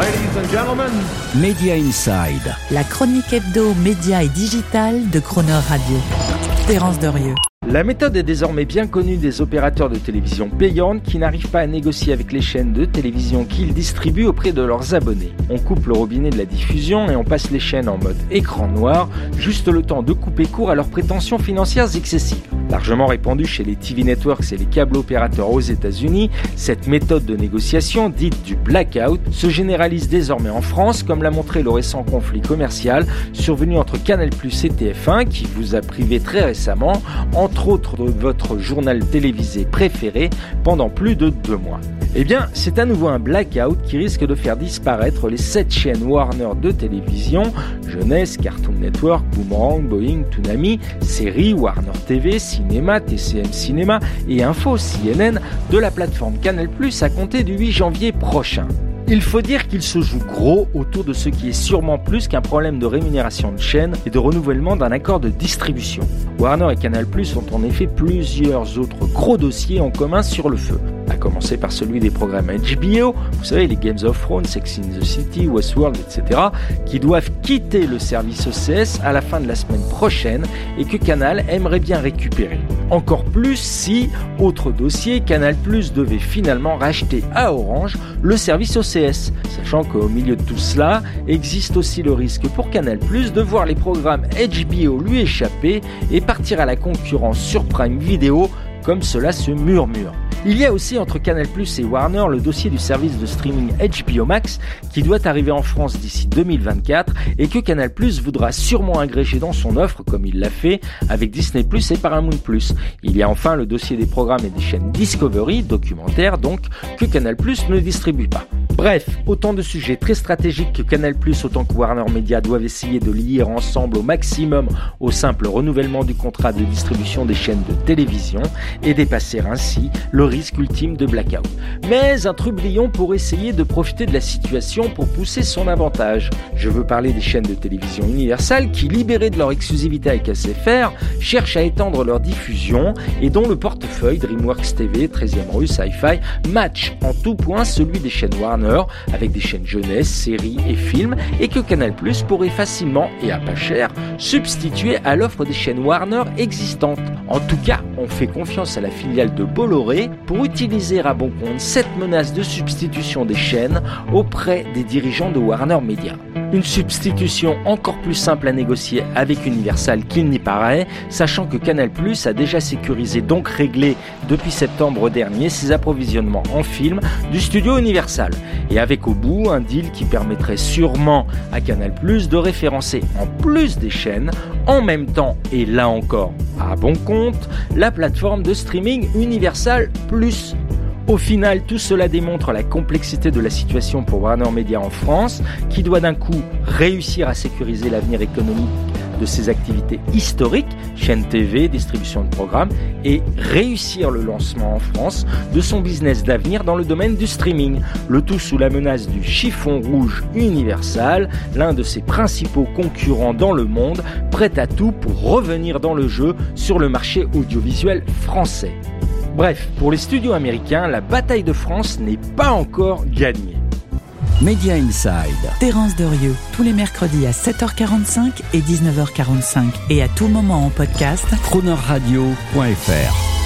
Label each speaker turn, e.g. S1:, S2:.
S1: Ladies and gentlemen,
S2: Media Inside.
S3: La chronique hebdo, média et digital de Croner Radio. Terence Derieux.
S4: La méthode est désormais bien connue des opérateurs de télévision payantes qui n'arrivent pas à négocier avec les chaînes de télévision qu'ils distribuent auprès de leurs abonnés. On coupe le robinet de la diffusion et on passe les chaînes en mode écran noir, juste le temps de couper court à leurs prétentions financières excessives. Largement répandue chez les TV networks et les câbles opérateurs aux États-Unis, cette méthode de négociation, dite du blackout, se généralise désormais en France, comme l'a montré le récent conflit commercial survenu entre Canal+ et TF1, qui vous a privé très récemment, entre autres de votre journal télévisé préféré, pendant plus de deux mois. Eh bien, c'est à nouveau un blackout qui risque de faire disparaître les sept chaînes Warner de télévision, Jeunesse, Cartoon Network, Boomerang, Boeing, Toonami, séries, Warner TV, Cinéma, TCM Cinéma et Info CNN de la plateforme Canal+, à compter du 8 janvier prochain. Il faut dire qu'il se joue gros autour de ce qui est sûrement plus qu'un problème de rémunération de chaîne et de renouvellement d'un accord de distribution. Warner et Canal+ ont en effet plusieurs autres gros dossiers en commun sur le feu à commencer par celui des programmes HBO, vous savez, les Games of Thrones, Sex in the City, Westworld, etc., qui doivent quitter le service OCS à la fin de la semaine prochaine et que Canal aimerait bien récupérer. Encore plus si, autre dossier, Canal Plus devait finalement racheter à Orange le service OCS, sachant qu'au milieu de tout cela existe aussi le risque pour Canal Plus de voir les programmes HBO lui échapper et partir à la concurrence sur Prime Video comme cela se murmure. Il y a aussi entre Canal+ et Warner le dossier du service de streaming HBO Max qui doit arriver en France d'ici 2024 et que Canal+ voudra sûrement agréger dans son offre comme il l'a fait avec Disney+ et Paramount+. Il y a enfin le dossier des programmes et des chaînes Discovery, documentaires donc, que Canal+ ne distribue pas. Bref, autant de sujets très stratégiques que Canal+, autant que Warner Media doivent essayer de lier ensemble au maximum au simple renouvellement du contrat de distribution des chaînes de télévision et dépasser ainsi le risque ultime de blackout. Mais un trublion pour essayer de profiter de la situation pour pousser son avantage. Je veux parler des chaînes de télévision universelles qui, libérées de leur exclusivité avec SFR, cherchent à étendre leur diffusion et dont le portefeuille DreamWorks TV, 13e rue, Sci-Fi, match en tout point celui des chaînes Warner avec des chaînes jeunesse, séries et films et que Canal Plus pourrait facilement et à pas cher substituer à l'offre des chaînes Warner existantes. En tout cas, on fait confiance à la filiale de Bolloré pour utiliser à bon compte cette menace de substitution des chaînes auprès des dirigeants de Warner Media. Une substitution encore plus simple à négocier avec Universal qu'il n'y paraît, sachant que Canal Plus a déjà sécurisé donc réglé depuis septembre dernier ses approvisionnements en films du studio Universal. Et avec au bout un deal qui permettrait sûrement à Canal Plus de référencer en plus des chaînes, en même temps et là encore à bon compte, la plateforme de streaming Universal Plus au final, tout cela démontre la complexité de la situation pour Warner Media en France, qui doit d'un coup réussir à sécuriser l'avenir économique de ses activités historiques, chaîne TV, distribution de programmes, et réussir le lancement en France de son business d'avenir dans le domaine du streaming. Le tout sous la menace du chiffon rouge Universal, l'un de ses principaux concurrents dans le monde, prêt à tout pour revenir dans le jeu sur le marché audiovisuel français. Bref, pour les studios américains, la bataille de France n'est pas encore gagnée.
S2: Media Inside.
S3: Terence Derieux, tous les mercredis à 7h45 et 19h45 et à tout moment en podcast.
S2: Cronerradio.fr